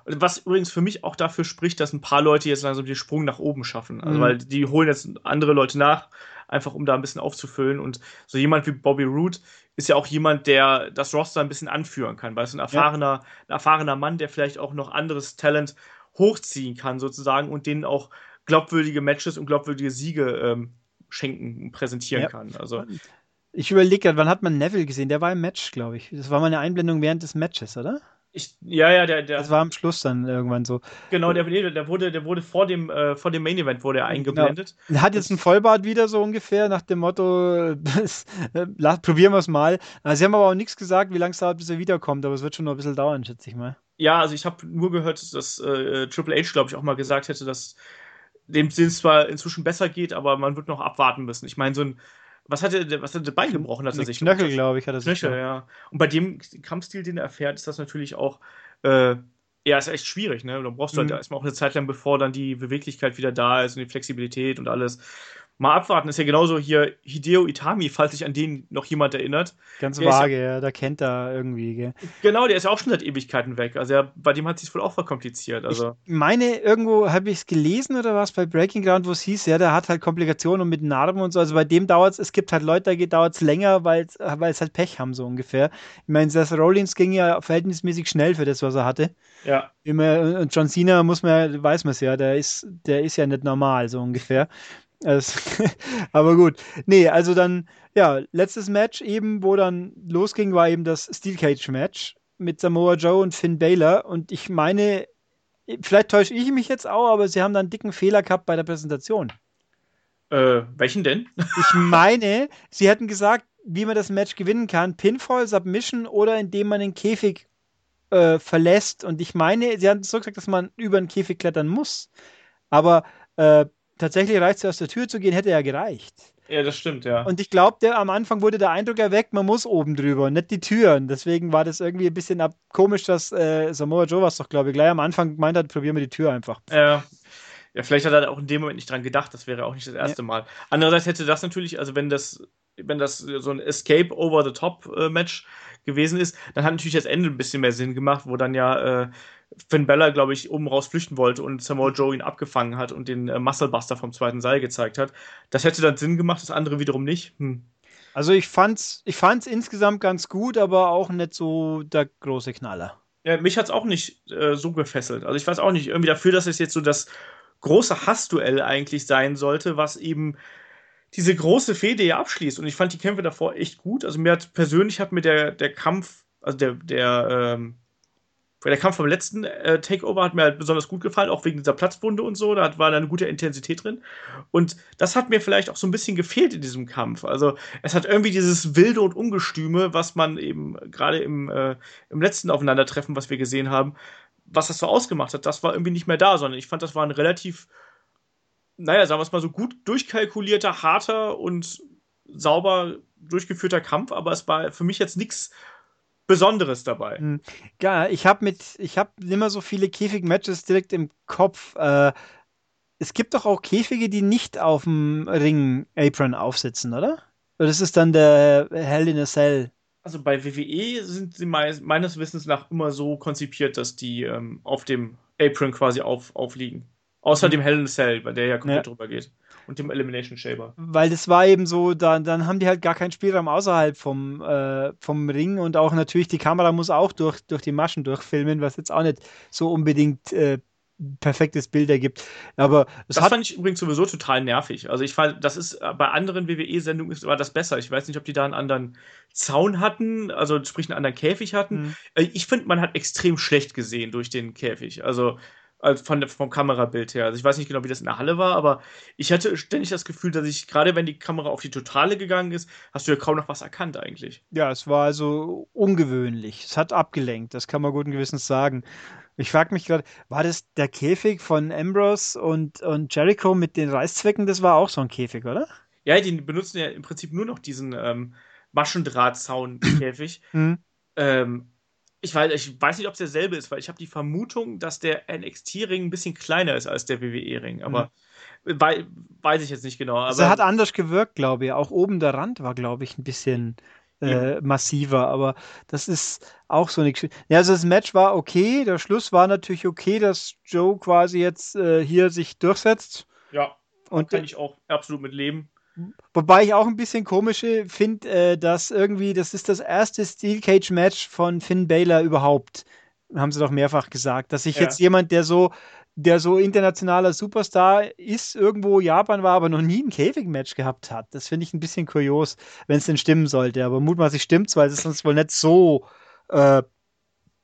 Was übrigens für mich auch dafür spricht, dass ein paar Leute jetzt langsam den Sprung nach oben schaffen. Also, mhm. weil die holen jetzt andere Leute nach, einfach um da ein bisschen aufzufüllen. Und so jemand wie Bobby Root ist ja auch jemand, der das Roster ein bisschen anführen kann, weil es ein erfahrener, ja. ein erfahrener Mann, der vielleicht auch noch anderes Talent hochziehen kann, sozusagen, und denen auch glaubwürdige Matches und glaubwürdige Siege ähm, schenken, präsentieren ja. kann. Also ich überlege gerade, wann hat man Neville gesehen? Der war im Match, glaube ich. Das war mal eine Einblendung während des Matches, oder? Ich, ja, ja, der, der. Das war am Schluss dann irgendwann so. Genau, der, der wurde, der wurde vor dem, äh, vor dem Main Event wurde er genau. eingeblendet. Genau. Er hat jetzt ein Vollbart wieder so ungefähr nach dem Motto, äh, probieren wir es mal. Also, sie haben aber auch nichts gesagt, wie lange es dauert, bis er wiederkommt, aber es wird schon noch ein bisschen dauern, schätze ich mal. Ja, also ich habe nur gehört, dass äh, Triple H, glaube ich, auch mal gesagt hätte, dass dem es zwar inzwischen besser geht, aber man wird noch abwarten müssen. Ich meine, so ein was hat er, was hat er Bein gebrochen, dass er sich Knöchel, glaube ich, hat er sich. Knöchel, ja. Und bei dem Kampfstil, den er erfährt, ist das natürlich auch, äh, ja, ist echt schwierig, ne? Da brauchst du halt mhm. halt erstmal auch eine Zeit lang, bevor dann die Beweglichkeit wieder da ist und die Flexibilität und alles mal abwarten. Ist ja genauso hier Hideo Itami, falls sich an den noch jemand erinnert. Ganz der vage, ja, da kennt er irgendwie, gell? Genau, der ist ja auch schon seit Ewigkeiten weg. Also er, bei dem hat sich wohl auch verkompliziert. Also. Ich meine, irgendwo habe ich es gelesen oder was bei Breaking Ground, wo es hieß, ja, der hat halt Komplikationen mit Narben und so. Also bei dem dauert es, es gibt halt Leute, da dauert es länger, weil es halt Pech haben, so ungefähr. Ich meine, das Rollins ging ja verhältnismäßig schnell für das, was er hatte. Ja. Immer, und John Cena muss man, weiß man es ja, der ist, der ist ja nicht normal, so ungefähr. Also, aber gut. Nee, also dann, ja, letztes Match eben, wo dann losging, war eben das Steel Cage Match mit Samoa Joe und Finn Baylor. Und ich meine, vielleicht täusche ich mich jetzt auch, aber sie haben da einen dicken Fehler gehabt bei der Präsentation. Äh, welchen denn? ich meine, sie hätten gesagt, wie man das Match gewinnen kann: Pinfall, Submission oder indem man den Käfig äh, verlässt. Und ich meine, sie haben so gesagt, dass man über den Käfig klettern muss. Aber äh, tatsächlich reicht es aus der Tür zu gehen, hätte ja gereicht. Ja, das stimmt, ja. Und ich glaube, am Anfang wurde der Eindruck erweckt, man muss oben drüber nicht die Türen. Deswegen war das irgendwie ein bisschen komisch, dass äh, Samoa Joe was doch, glaube ich, gleich am Anfang gemeint hat, probieren wir die Tür einfach. Ja. Ja, vielleicht hat er auch in dem Moment nicht dran gedacht, das wäre auch nicht das erste ja. Mal. Andererseits hätte das natürlich, also wenn das, wenn das so ein Escape over the top äh, Match gewesen ist, dann hat natürlich das Ende ein bisschen mehr Sinn gemacht, wo dann ja äh, Finn Bella, glaube ich, oben raus flüchten wollte und Samoa Joe ihn abgefangen hat und den äh, Musclebuster vom zweiten Seil gezeigt hat. Das hätte dann Sinn gemacht, das andere wiederum nicht. Hm. Also ich fand's, ich fand's insgesamt ganz gut, aber auch nicht so der große Knaller. Ja, mich hat's auch nicht äh, so gefesselt. Also ich weiß auch nicht, irgendwie dafür, dass es jetzt so das große Hassduell eigentlich sein sollte, was eben diese große Fehde ja abschließt. Und ich fand die Kämpfe davor echt gut. Also mir hat persönlich hat mir der, der Kampf, also der, der, ähm, der Kampf vom letzten äh, Takeover hat mir halt besonders gut gefallen, auch wegen dieser Platzwunde und so. Da war da eine gute Intensität drin. Und das hat mir vielleicht auch so ein bisschen gefehlt in diesem Kampf. Also es hat irgendwie dieses Wilde und Ungestüme, was man eben gerade im, äh, im letzten Aufeinandertreffen, was wir gesehen haben, was das so ausgemacht hat, das war irgendwie nicht mehr da, sondern ich fand, das war ein relativ, naja, sagen wir es mal so, gut durchkalkulierter, harter und sauber durchgeführter Kampf, aber es war für mich jetzt nichts Besonderes dabei. Hm. Ja, ich habe mit, ich habe immer so viele Käfig-Matches direkt im Kopf. Äh, es gibt doch auch Käfige, die nicht auf dem Ring-Apron aufsitzen, oder? Oder das ist dann der Hell in a Cell also bei WWE sind sie me meines Wissens nach immer so konzipiert, dass die ähm, auf dem Apron quasi auf, aufliegen. Außer mhm. dem Hell in Cell, bei der ja komplett ja. drüber geht. Und dem Elimination Shaver. Weil das war eben so, da, dann haben die halt gar keinen Spielraum außerhalb vom, äh, vom Ring und auch natürlich die Kamera muss auch durch, durch die Maschen durchfilmen, was jetzt auch nicht so unbedingt äh, perfektes Bild ergibt. Aber das fand ich übrigens sowieso total nervig. Also ich fand, das ist bei anderen WWE-Sendungen war das besser. Ich weiß nicht, ob die da einen anderen Zaun hatten, also sprich einen anderen Käfig hatten. Mhm. Äh, ich finde, man hat extrem schlecht gesehen durch den Käfig. Also von, vom Kamerabild her. Also ich weiß nicht genau, wie das in der Halle war, aber ich hatte ständig das Gefühl, dass ich, gerade wenn die Kamera auf die Totale gegangen ist, hast du ja kaum noch was erkannt eigentlich. Ja, es war also ungewöhnlich. Es hat abgelenkt, das kann man guten Gewissens sagen. Ich frage mich gerade, war das der Käfig von Ambrose und, und Jericho mit den Reißzwecken? Das war auch so ein Käfig, oder? Ja, die benutzen ja im Prinzip nur noch diesen ähm, Maschendrahtzaun-Käfig. mhm. ähm, ich, weiß, ich weiß nicht, ob es derselbe ist, weil ich habe die Vermutung, dass der NXT-Ring ein bisschen kleiner ist als der WWE-Ring. Aber mhm. wei weiß ich jetzt nicht genau. Also hat anders gewirkt, glaube ich. Auch oben der Rand war, glaube ich, ein bisschen äh, massiver. Aber das ist auch so eine Geschichte. Ja, also das Match war okay. Der Schluss war natürlich okay, dass Joe quasi jetzt äh, hier sich durchsetzt. Ja, und kann ich auch absolut mit leben. Wobei ich auch ein bisschen komisch finde, äh, dass irgendwie, das ist das erste Steel Cage Match von Finn Baylor überhaupt. Haben sie doch mehrfach gesagt, dass sich ja. jetzt jemand, der so der so internationaler Superstar ist, irgendwo Japan war, aber noch nie ein Käfig-Match gehabt hat. Das finde ich ein bisschen kurios, wenn es denn stimmen sollte. Aber mutmaßlich stimmt's, weil es sonst wohl nicht so äh,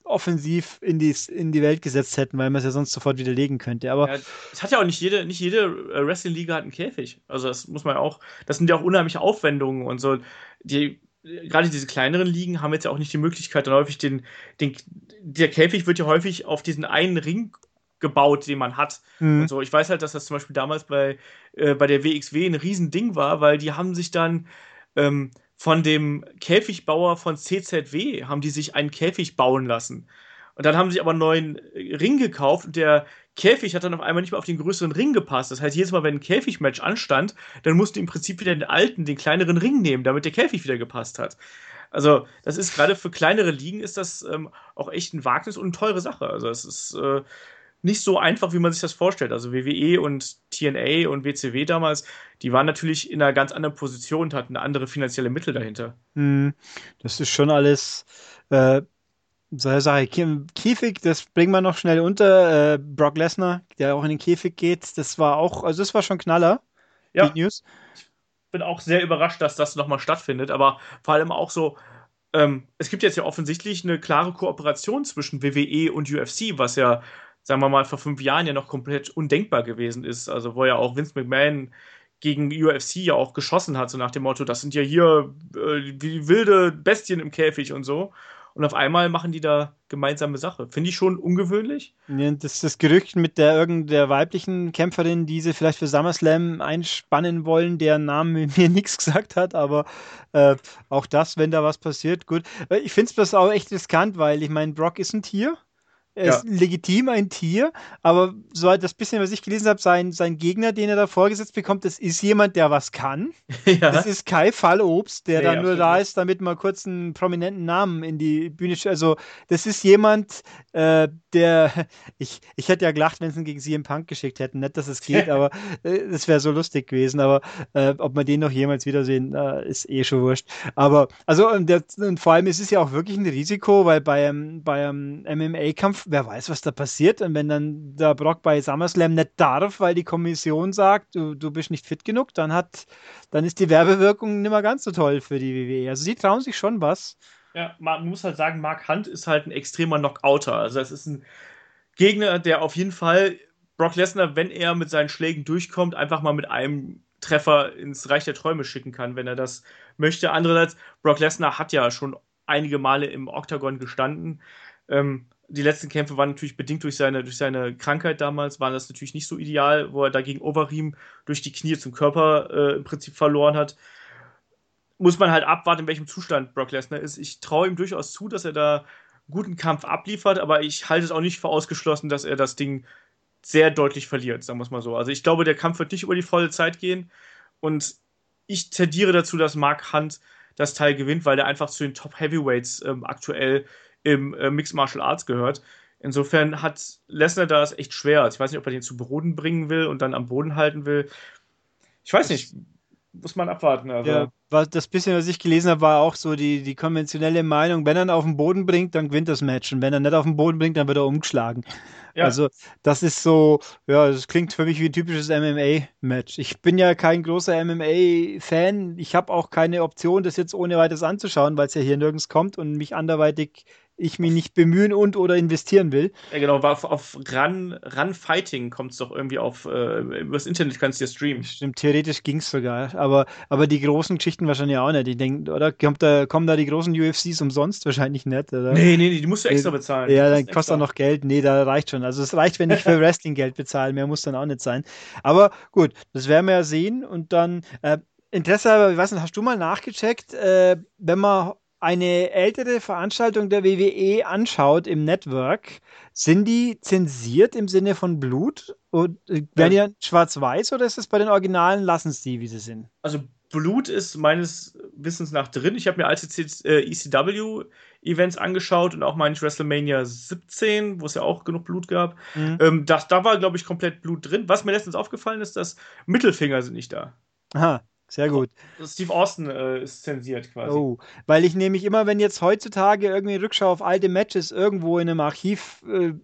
offensiv in die, in die Welt gesetzt hätten, weil man es ja sonst sofort widerlegen könnte. Aber ja, es hat ja auch nicht jede, nicht jede äh, Wrestling-Liga hat einen Käfig. Also das muss man auch, das sind ja auch unheimliche Aufwendungen und so. Die, gerade diese kleineren Ligen haben jetzt ja auch nicht die Möglichkeit, dann häufig den, den, der Käfig wird ja häufig auf diesen einen Ring gebaut, den man hat. Mhm. Und so. Ich weiß halt, dass das zum Beispiel damals bei, äh, bei der WXW ein Riesending war, weil die haben sich dann ähm, von dem Käfigbauer von CZW, haben die sich einen Käfig bauen lassen. Und dann haben sie aber einen neuen Ring gekauft und der Käfig hat dann auf einmal nicht mehr auf den größeren Ring gepasst. Das heißt, jedes Mal, wenn ein Käfigmatch anstand, dann musste im Prinzip wieder den alten, den kleineren Ring nehmen, damit der Käfig wieder gepasst hat. Also, das ist gerade für kleinere Ligen ist das ähm, auch echt ein Wagnis und eine teure Sache. Also, es ist äh, nicht so einfach, wie man sich das vorstellt. Also WWE und TNA und WCW damals, die waren natürlich in einer ganz anderen Position und hatten andere finanzielle Mittel dahinter. Hm, das ist schon alles äh, so eine Sache. Käfig, das bringen wir noch schnell unter. Äh, Brock Lesnar, der auch in den Käfig geht, das war auch, also das war schon Knaller. Ja. Die News. Ich bin auch sehr überrascht, dass das nochmal stattfindet, aber vor allem auch so, ähm, es gibt jetzt ja offensichtlich eine klare Kooperation zwischen WWE und UFC, was ja sagen wir mal, vor fünf Jahren ja noch komplett undenkbar gewesen ist. Also wo ja auch Vince McMahon gegen UFC ja auch geschossen hat, so nach dem Motto, das sind ja hier äh, wie wilde Bestien im Käfig und so. Und auf einmal machen die da gemeinsame Sache. Finde ich schon ungewöhnlich. Ja, das, das Gerücht mit der irgendeiner weiblichen Kämpferin, die sie vielleicht für SummerSlam einspannen wollen, deren Namen mir nichts gesagt hat, aber äh, auch das, wenn da was passiert, gut. Äh, ich finde es auch echt riskant, weil ich meine, Brock ist ein Tier er ja. ist legitim ein Tier, aber so das bisschen, was ich gelesen habe, sein, sein Gegner, den er da vorgesetzt bekommt, das ist jemand, der was kann. Ja. Das ist Kai Fallobst, der nee, dann nur da ist, damit man kurz einen prominenten Namen in die Bühne stellt. Also, das ist jemand, äh, der, ich, ich hätte ja gelacht, wenn sie ihn gegen CM Punk geschickt hätten. Nicht, dass es geht, aber äh, das wäre so lustig gewesen. Aber äh, ob wir den noch jemals wiedersehen, äh, ist eh schon wurscht. Aber, also, und, der, und vor allem ist es ja auch wirklich ein Risiko, weil bei einem, bei einem MMA-Kampf wer weiß, was da passiert. Und wenn dann der Brock bei SummerSlam nicht darf, weil die Kommission sagt, du, du bist nicht fit genug, dann hat, dann ist die Werbewirkung nicht mehr ganz so toll für die WWE. Also sie trauen sich schon was. Ja, man muss halt sagen, Mark Hunt ist halt ein extremer Knockouter. Also es ist ein Gegner, der auf jeden Fall Brock Lesnar, wenn er mit seinen Schlägen durchkommt, einfach mal mit einem Treffer ins Reich der Träume schicken kann, wenn er das möchte. Andererseits, Brock Lesnar hat ja schon einige Male im Oktagon gestanden. Ähm, die letzten Kämpfe waren natürlich bedingt durch seine, durch seine Krankheit damals, waren das natürlich nicht so ideal, wo er dagegen Overeem durch die Knie zum Körper äh, im Prinzip verloren hat. Muss man halt abwarten, in welchem Zustand Brock Lesnar ist. Ich traue ihm durchaus zu, dass er da guten Kampf abliefert, aber ich halte es auch nicht für ausgeschlossen, dass er das Ding sehr deutlich verliert, sagen wir es mal so. Also ich glaube, der Kampf wird nicht über die volle Zeit gehen und ich tendiere dazu, dass Mark Hunt das Teil gewinnt, weil der einfach zu den Top Heavyweights ähm, aktuell im äh, Mixed Martial Arts gehört. Insofern hat Lesnar das echt schwer. Ich weiß nicht, ob er den zu Boden bringen will und dann am Boden halten will. Ich weiß nicht, muss man abwarten. Also. Ja, was, das bisschen, was ich gelesen habe, war auch so die, die konventionelle Meinung, wenn er ihn auf den Boden bringt, dann gewinnt das Match. Und wenn er nicht auf den Boden bringt, dann wird er umgeschlagen. Ja. Also das ist so, ja, das klingt für mich wie ein typisches MMA-Match. Ich bin ja kein großer MMA-Fan. Ich habe auch keine Option, das jetzt ohne weiteres anzuschauen, weil es ja hier nirgends kommt und mich anderweitig ich mich nicht bemühen und oder investieren will. Ja, genau, auf, auf Run, Run Fighting kommt es doch irgendwie auf, äh, übers Internet kannst du ja streamen. Stimmt, theoretisch ging es sogar, aber, aber die großen Geschichten wahrscheinlich auch nicht. Ich denke, oder kommt da, kommen da die großen UFCs umsonst? Wahrscheinlich nicht, oder? Nee, nee, die musst du extra bezahlen. Ja, dann kostet auch noch Geld. Nee, da reicht schon. Also es reicht, wenn ich für Wrestling Geld bezahle, mehr muss dann auch nicht sein. Aber gut, das werden wir ja sehen und dann, äh, Interesse, aber ich weiß nicht, hast du mal nachgecheckt, äh, wenn man eine ältere Veranstaltung der WWE anschaut im Network, sind die zensiert im Sinne von Blut? Und äh, werden die schwarz-weiß oder ist es bei den Originalen, lassen sie die, wie sie sind? Also Blut ist meines Wissens nach drin. Ich habe mir alte ECW-Events äh, e angeschaut und auch meine WrestleMania 17, wo es ja auch genug Blut gab. Mhm. Ähm, das, da war, glaube ich, komplett Blut drin. Was mir letztens aufgefallen ist, dass Mittelfinger sind nicht da. Aha. Sehr gut. Steve Austin äh, ist zensiert quasi. Oh, weil ich nämlich immer, wenn jetzt heutzutage irgendwie Rückschau auf alte Matches irgendwo in einem Archiv äh,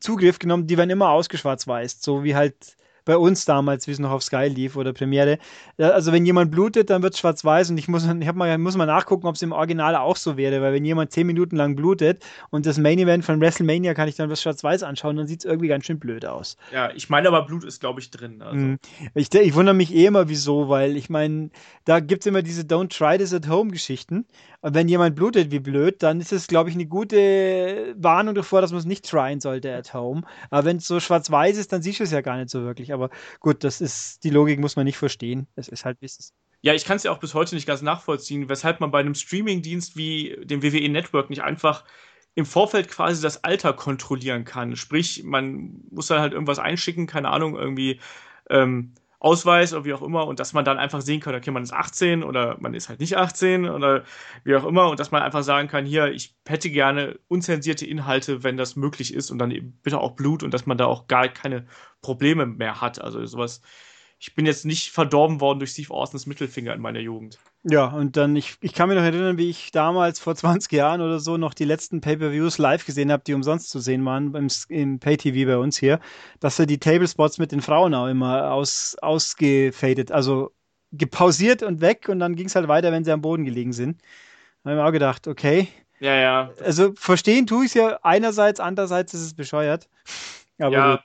Zugriff genommen, die werden immer ausgeschwarz-weiß, so wie halt bei uns damals, wie es noch auf Sky lief oder Premiere. Also wenn jemand blutet, dann wird es schwarz-weiß und ich muss, ich mal, muss mal nachgucken, ob es im Original auch so wäre, weil wenn jemand zehn Minuten lang blutet und das Main Event von WrestleMania kann ich dann was schwarz-weiß anschauen, dann sieht es irgendwie ganz schön blöd aus. Ja, ich meine aber Blut ist, glaube ich, drin. Also. Mhm. Ich, ich wundere mich eh immer, wieso, weil ich meine, da gibt es immer diese Don't Try This at Home Geschichten. Wenn jemand blutet wie blöd, dann ist es, glaube ich, eine gute Warnung davor, dass man es nicht tryen sollte at home. Aber wenn es so schwarz-weiß ist, dann siehst du es ja gar nicht so wirklich. Aber gut, das ist, die Logik muss man nicht verstehen. Es ist halt, wie. Ja, ich kann es ja auch bis heute nicht ganz nachvollziehen, weshalb man bei einem Streaming-Dienst wie dem WWE Network nicht einfach im Vorfeld quasi das Alter kontrollieren kann. Sprich, man muss dann halt irgendwas einschicken, keine Ahnung, irgendwie ähm, Ausweis oder wie auch immer und dass man dann einfach sehen kann, okay, man ist 18 oder man ist halt nicht 18 oder wie auch immer und dass man einfach sagen kann, hier, ich hätte gerne unzensierte Inhalte, wenn das möglich ist und dann eben bitte auch Blut und dass man da auch gar keine Probleme mehr hat. Also sowas ich bin jetzt nicht verdorben worden durch Steve Austins Mittelfinger in meiner Jugend. Ja, und dann, ich, ich kann mich noch erinnern, wie ich damals vor 20 Jahren oder so noch die letzten Pay-Per-Views live gesehen habe, die umsonst zu sehen waren im, im Pay-TV bei uns hier, dass er die Tablespots mit den Frauen auch immer aus, ausgefadet, also gepausiert und weg und dann ging es halt weiter, wenn sie am Boden gelegen sind. Da habe ich mir auch gedacht, okay. Ja, ja. Also verstehen tue ich es ja einerseits, andererseits ist es bescheuert. Aber ja. Gut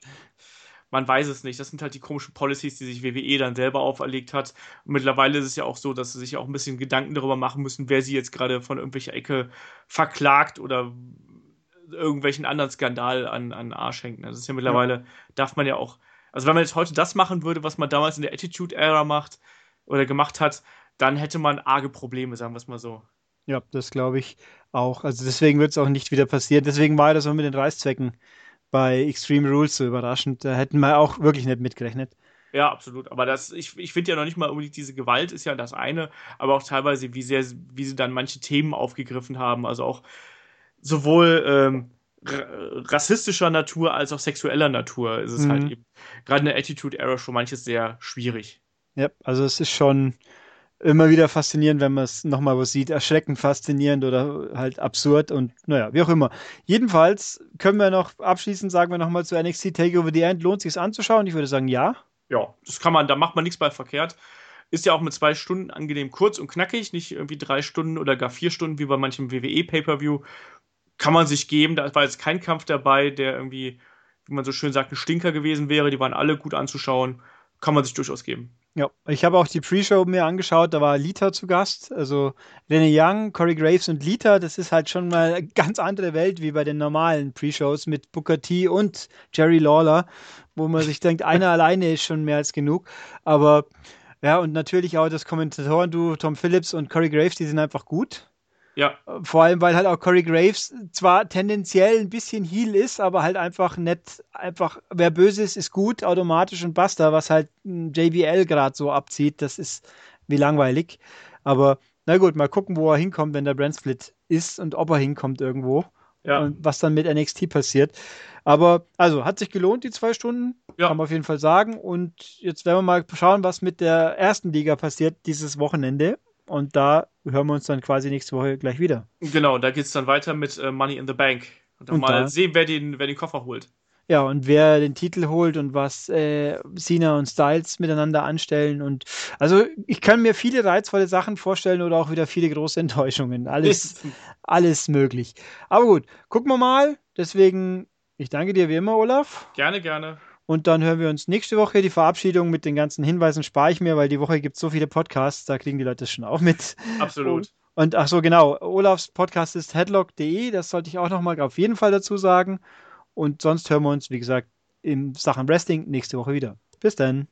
man weiß es nicht. Das sind halt die komischen Policies, die sich WWE dann selber auferlegt hat. Und mittlerweile ist es ja auch so, dass sie sich auch ein bisschen Gedanken darüber machen müssen, wer sie jetzt gerade von irgendwelcher Ecke verklagt oder irgendwelchen anderen Skandal an, an Arsch hängt. Das ist ja mittlerweile, ja. darf man ja auch, also wenn man jetzt heute das machen würde, was man damals in der Attitude-Ära macht oder gemacht hat, dann hätte man arge Probleme, sagen wir es mal so. Ja, das glaube ich auch. Also deswegen wird es auch nicht wieder passieren. Deswegen war das auch mit den Reißzwecken bei Extreme Rules so überraschend. Da hätten wir auch wirklich nicht mitgerechnet. Ja, absolut. Aber das, ich, ich finde ja noch nicht mal unbedingt diese Gewalt ist ja das eine, aber auch teilweise, wie sehr, wie sie dann manche Themen aufgegriffen haben. Also auch sowohl ähm, rassistischer Natur als auch sexueller Natur ist es halt mhm. halt eben gerade in der Attitude Era schon manches sehr schwierig. Ja, also es ist schon immer wieder faszinierend, wenn man es nochmal was sieht. Erschreckend faszinierend oder halt absurd und naja, wie auch immer. Jedenfalls können wir noch abschließend sagen wir nochmal zu NXT Takeover the End. Lohnt sich es anzuschauen? Ich würde sagen, ja. Ja, das kann man, da macht man nichts bei verkehrt. Ist ja auch mit zwei Stunden angenehm kurz und knackig, nicht irgendwie drei Stunden oder gar vier Stunden wie bei manchem WWE Pay-Per-View. Kann man sich geben. Da war jetzt kein Kampf dabei, der irgendwie, wie man so schön sagt, ein Stinker gewesen wäre. Die waren alle gut anzuschauen. Kann man sich durchaus geben. Ja, ich habe auch die Pre-Show mir angeschaut, da war Lita zu Gast, also Lenny Young, Corey Graves und Lita, das ist halt schon mal eine ganz andere Welt wie bei den normalen Pre-Shows mit Booker T und Jerry Lawler, wo man sich denkt, einer alleine ist schon mehr als genug, aber ja, und natürlich auch das Kommentatoren-Duo Tom Phillips und Corey Graves, die sind einfach gut. Ja. Vor allem, weil halt auch Corey Graves zwar tendenziell ein bisschen Heal ist, aber halt einfach nett, einfach, wer böse ist, ist gut, automatisch und basta, was halt JBL gerade so abzieht, das ist wie langweilig. Aber na gut, mal gucken, wo er hinkommt, wenn der Brandsplit ist und ob er hinkommt irgendwo. Ja. Und was dann mit NXT passiert. Aber also hat sich gelohnt, die zwei Stunden. Ja. Kann man auf jeden Fall sagen. Und jetzt werden wir mal schauen, was mit der ersten Liga passiert dieses Wochenende. Und da hören wir uns dann quasi nächste Woche gleich wieder. Genau, da geht es dann weiter mit äh, Money in the Bank. Und dann und mal da, sehen, wer den, wer den Koffer holt. Ja, und wer den Titel holt und was äh, Cena und Styles miteinander anstellen. Und also ich kann mir viele reizvolle Sachen vorstellen oder auch wieder viele große Enttäuschungen. Alles, alles möglich. Aber gut, gucken wir mal. Deswegen, ich danke dir wie immer, Olaf. Gerne, gerne. Und dann hören wir uns nächste Woche. Die Verabschiedung mit den ganzen Hinweisen spare ich mir, weil die Woche gibt es so viele Podcasts, da kriegen die Leute das schon auch mit. Absolut. Und, und ach so, genau. Olafs Podcast ist headlock.de, das sollte ich auch nochmal auf jeden Fall dazu sagen. Und sonst hören wir uns, wie gesagt, in Sachen Wrestling nächste Woche wieder. Bis dann.